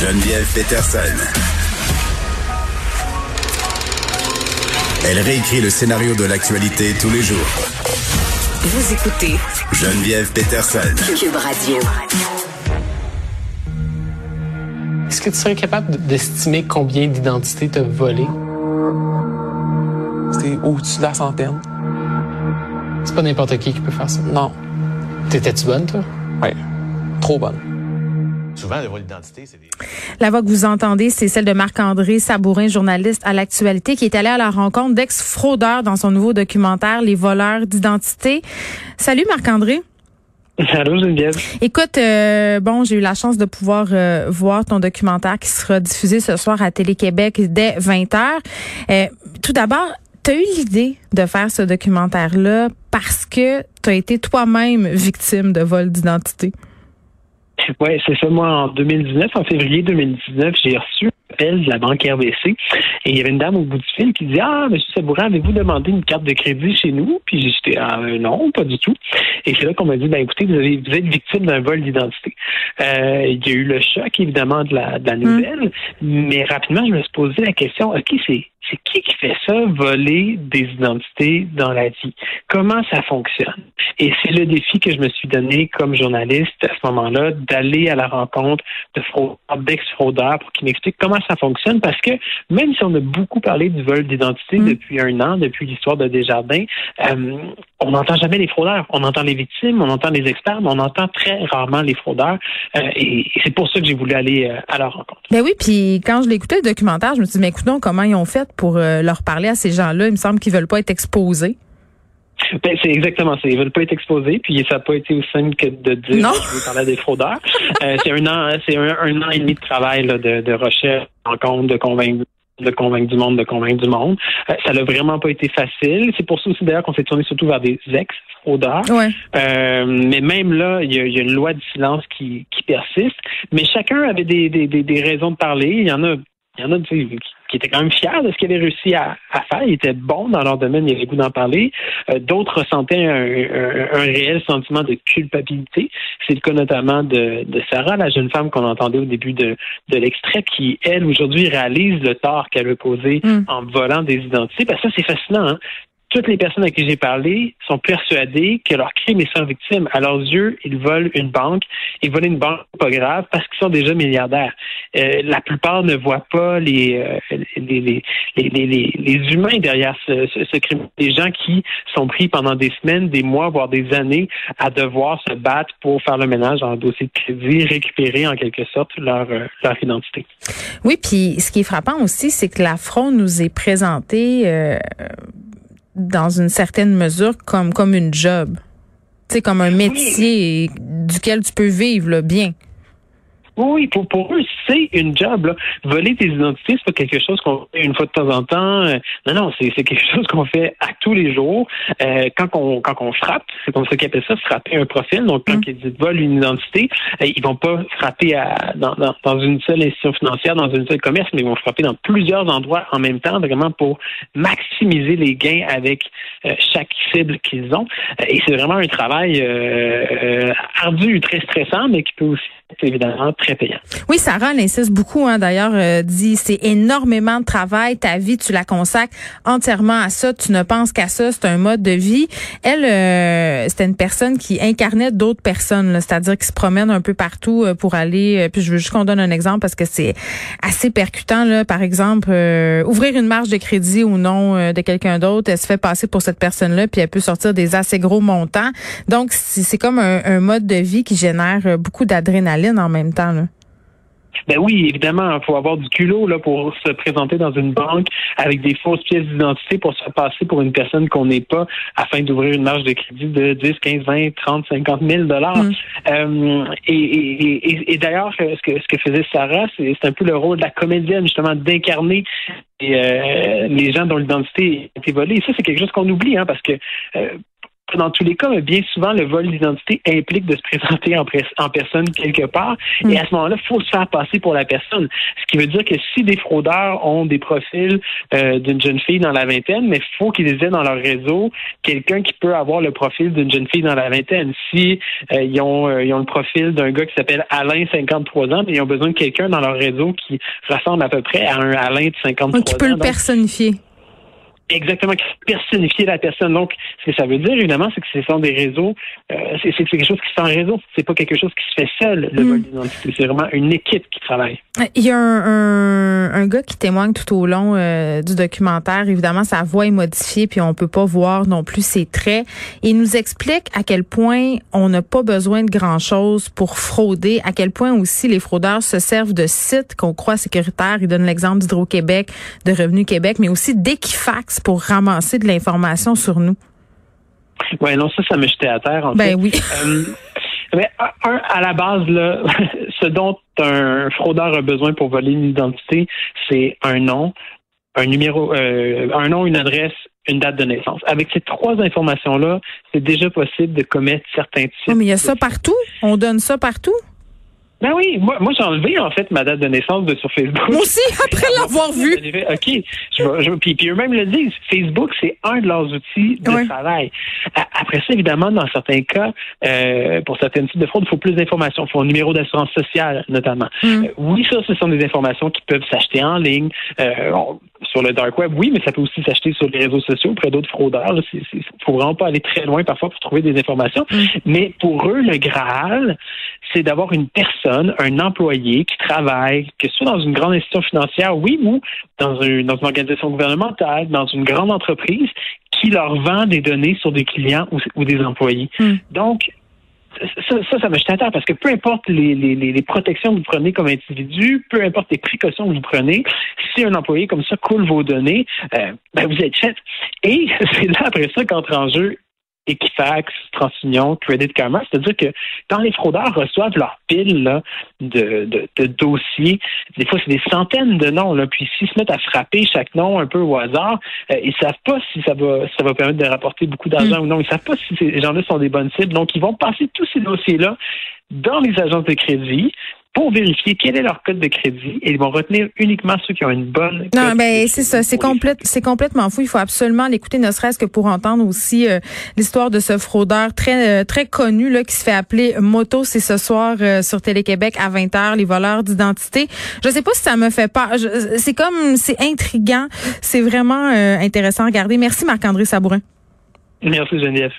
Geneviève Peterson. Elle réécrit le scénario de l'actualité tous les jours. Vous écoutez Geneviève Peterson. Cube Radio. Est-ce que tu serais capable d'estimer combien d'identités t'as volé? C'est au-dessus de la centaine. C'est pas n'importe qui qui peut faire ça. Non. T'étais-tu bonne, toi? Oui. Trop bonne. Souvent, le vol d'identité, c'est des... La voix que vous entendez, c'est celle de Marc-André Sabourin, journaliste à l'actualité, qui est allé à la rencontre d'ex-fraudeurs dans son nouveau documentaire Les voleurs d'identité. Salut Marc-André. Allô Geneviève. Écoute, euh, bon, j'ai eu la chance de pouvoir euh, voir ton documentaire qui sera diffusé ce soir à Télé-Québec dès 20h. Euh, tout d'abord, tu as eu l'idée de faire ce documentaire-là parce que tu as été toi-même victime de vol d'identité? Oui, c'est ça. Moi, en 2019, en février 2019, j'ai reçu un appel de la banque RBC et il y avait une dame au bout du fil qui dit Ah, monsieur Sabourin, avez-vous demandé une carte de crédit chez nous? Puis j'étais Ah, non, pas du tout. Et c'est là qu'on m'a dit Ben écoutez, vous, avez, vous êtes victime d'un vol d'identité. Euh, il y a eu le choc, évidemment, de la, de la nouvelle, mais rapidement, je me suis posé la question OK, c'est c'est qui qui fait ça, voler des identités dans la vie? Comment ça fonctionne? Et c'est le défi que je me suis donné comme journaliste à ce moment-là, d'aller à la rencontre de fraudeurs, d'ex-fraudeurs pour qu'ils m'expliquent comment ça fonctionne. Parce que même si on a beaucoup parlé du vol d'identité depuis un an, depuis l'histoire de Desjardins, euh, on n'entend jamais les fraudeurs. On entend les victimes, on entend les experts, mais on entend très rarement les fraudeurs. Euh, et, c'est pour ça que j'ai voulu aller euh, à leur rencontre. Ben oui, puis quand je l'écoutais le documentaire, je me suis dit, mais écoutons comment ils ont fait pour euh, leur parler à ces gens-là? Il me semble qu'ils veulent pas être exposés. Ben, c'est exactement ça. Ils veulent pas être exposés, puis ça n'a pas été aussi simple que de dire Non. je veux parler à des fraudeurs. Euh, c'est un an, c'est un, un an et demi de travail là, de, de recherche, rencontre, de convaincre de convaincre du monde, de convaincre du monde. Euh, ça n'a vraiment pas été facile. C'est pour ça aussi d'ailleurs qu'on s'est tourné surtout vers des ex-fraudeurs. Ouais. Euh, mais même là, il y, y a une loi du silence qui, qui persiste. Mais chacun avait des, des, des, des raisons de parler. Il y en a il y en a qui, qui étaient quand même fiers de ce qu'ils avaient réussi à, à, faire. Ils étaient bons dans leur domaine, ils avaient le goût d'en parler. Euh, D'autres ressentaient un, un, un, réel sentiment de culpabilité. C'est le cas notamment de, de Sarah, la jeune femme qu'on entendait au début de, de l'extrait, qui, elle, aujourd'hui, réalise le tort qu'elle a causé Mm. en volant des identités. Que ça, c'est fascinant. Hein? Toutes les personnes à qui j'ai parlé sont persuadées que leur crime est sans victime. À leurs yeux, ils volent une banque. Ils volent une banque pas grave parce qu'ils sont déjà milliardaires. Euh, la plupart ne voient pas les, euh, les, les, les, les, humains derrière ce, ce, crime. Les gens qui sont pris pendant des semaines, des mois, voire des années à devoir se battre pour faire le ménage dans un dossier de crédit, récupérer en quelque sorte leur, euh, leur identité. Oui, puis ce qui est frappant aussi, c'est que la fraude nous est présentée euh, dans une certaine mesure comme comme une job. Tu sais, comme un métier duquel tu peux vivre là, bien. Oui, pour, pour eux, c'est une job. Là. Voler tes identités, c'est pas quelque chose qu'on fait une fois de temps en temps. Euh, Non, non, c'est quelque chose qu'on fait à tous les jours. Euh, quand on quand on frappe, c'est comme ça qu'ils appellent ça, frapper un profil. Donc, quand Mm. ils volent une identité, euh, ils vont pas frapper à, dans, dans, dans une seule institution financière, dans une seule commerce, mais ils vont frapper dans plusieurs endroits en même temps, vraiment pour maximiser les gains avec euh, chaque cible qu'ils ont. Euh, et c'est vraiment un travail euh, euh, ardu, très stressant, mais qui peut aussi être évidemment très payant. Oui, Sarah, elle insiste beaucoup, hein, d'ailleurs, euh, dit c'est énormément de travail, ta vie, tu la consacres entièrement à ça, tu ne penses qu'à ça, c'est un mode de vie. Elle, euh, c'était une personne qui incarnait d'autres personnes, c'est-à-dire qui se promène un peu partout euh, pour aller, euh, puis je veux juste qu'on donne un exemple parce que c'est assez percutant, là, par exemple, euh, ouvrir une marge de crédit ou non euh, de quelqu'un d'autre, elle se fait passer pour cette personne-là, puis elle peut sortir des assez gros montants. Donc, c'est c'est comme un, un mode de vie qui génère beaucoup d'adrénaline en même temps, là. Ben oui, évidemment, il faut avoir du culot là pour se présenter dans une banque avec des fausses pièces d'identité pour se passer pour une personne qu'on n'est pas afin d'ouvrir une marge de crédit de 10, 15, 20, 30, 50 000 dollars. Mm. Euh, et et, et, et d'ailleurs, ce que, ce que faisait Sarah, c'est un peu le rôle de la comédienne, justement, d'incarner euh, les gens dont l'identité été volée. Et ça, c'est quelque chose qu'on oublie, hein, parce que euh, dans tous les cas, mais bien souvent, le vol d'identité implique de se présenter en, en personne quelque part. Mm. Et à ce moment-là, il faut se faire passer pour la personne. Ce qui veut dire que si des fraudeurs ont des profils euh, d'une jeune fille dans la vingtaine, mais il faut qu'ils aient dans leur réseau quelqu'un qui peut avoir le profil d'une jeune fille dans la vingtaine. Si euh, ils, ont, euh, ils ont le profil d'un gars qui s'appelle Alain, 53 ans, mais ils ont besoin de quelqu'un dans leur réseau qui ressemble à peu près à un Alain de 53 Donc, qui peut ans. le Donc, personnifier. Exactement, qui personnifier la personne. Donc, ce que ça veut dire, évidemment, c'est que ce sont des réseaux, euh, c'est quelque chose qui se fait en réseau. C'est pas quelque chose qui se fait seul, le Mm. vol d'identité. C'est vraiment une équipe qui travaille. Il y a un, un, un gars qui témoigne tout au long euh, du documentaire. Évidemment, sa voix est modifiée, puis on peut pas voir non plus ses traits. Il nous explique à quel point on n'a pas besoin de grand-chose pour frauder, à quel point aussi les fraudeurs se servent de sites qu'on croit sécuritaires. Il donne l'exemple d'Hydro-Québec, de Revenu Québec, mais aussi d'Equifax pour ramasser de l'information sur nous. Ouais, non, ça, ça me jetait à terre, en fait. Ben oui. Euh, mais un, à la base, là, ce dont un fraudeur a besoin pour voler une identité, c'est un nom, un numéro, euh, un nom, une adresse, une date de naissance. Avec ces trois informations-là, c'est déjà possible de commettre certains types. Oh, mais il y a ça partout? On donne ça partout? Ben oui, moi, moi j'ai enlevé en fait ma date de naissance de sur Facebook. Moi aussi, après l'avoir vu. OK. Je je- puis, puis eux-mêmes le disent. Facebook, c'est un de leurs outils de travail. Après ça, évidemment, dans certains cas, euh, pour certains types de fraude, il faut plus d'informations. Il faut un numéro d'assurance sociale, notamment. Mm. Euh, oui, ça, ce sont des informations qui peuvent s'acheter en ligne. Euh, on- sur le dark web, oui, mais ça peut aussi s'acheter sur les réseaux sociaux auprès d'autres fraudeurs. Il faut vraiment pas aller très loin parfois pour trouver des informations. Mm. Mais pour eux, le Graal, c'est d'avoir une personne, un employé qui travaille, que ce soit dans une grande institution financière, oui, ou dans, un- dans une organisation gouvernementale, dans une grande entreprise, qui leur vend des données sur des clients ou, ou des employés. Hmm. Donc, ça, ça, ça me jette à terre parce que peu importe les, les, les, les protections que vous prenez comme individu, peu importe les précautions que vous prenez, si un employé comme ça coule vos données, euh, ben vous êtes fait. Et c'est là après ça qu'entre en jeu Equifax, TransUnion, Credit Karma, c'est-à-dire que quand les fraudeurs reçoivent leur pile là, de, de, de dossiers, des fois c'est des centaines de noms, là, puis s'ils se mettent à frapper chaque nom un peu au hasard, euh, ils savent pas si ça va ça va permettre de rapporter beaucoup d'argent ou non. Ils savent pas si ces gens-là sont des bonnes cibles. Donc ils vont passer tous ces dossiers-là dans les agences de crédit pour vérifier quel est leur code de crédit et ils vont retenir uniquement ceux qui ont une bonne Non, ben c'est ça, c'est complète, c'est complètement fou. Il faut absolument l'écouter, ne serait-ce que pour entendre aussi euh, l'histoire de ce fraudeur très euh, très connu là qui se fait appeler Moto. C'est ce soir euh, sur Télé-Québec à 20h, les voleurs d'identité. Je sais pas si ça me fait peur. C'est comme c'est intriguant, c'est vraiment euh, intéressant à regarder. Merci Marc-André Sabourin. Merci Geneviève.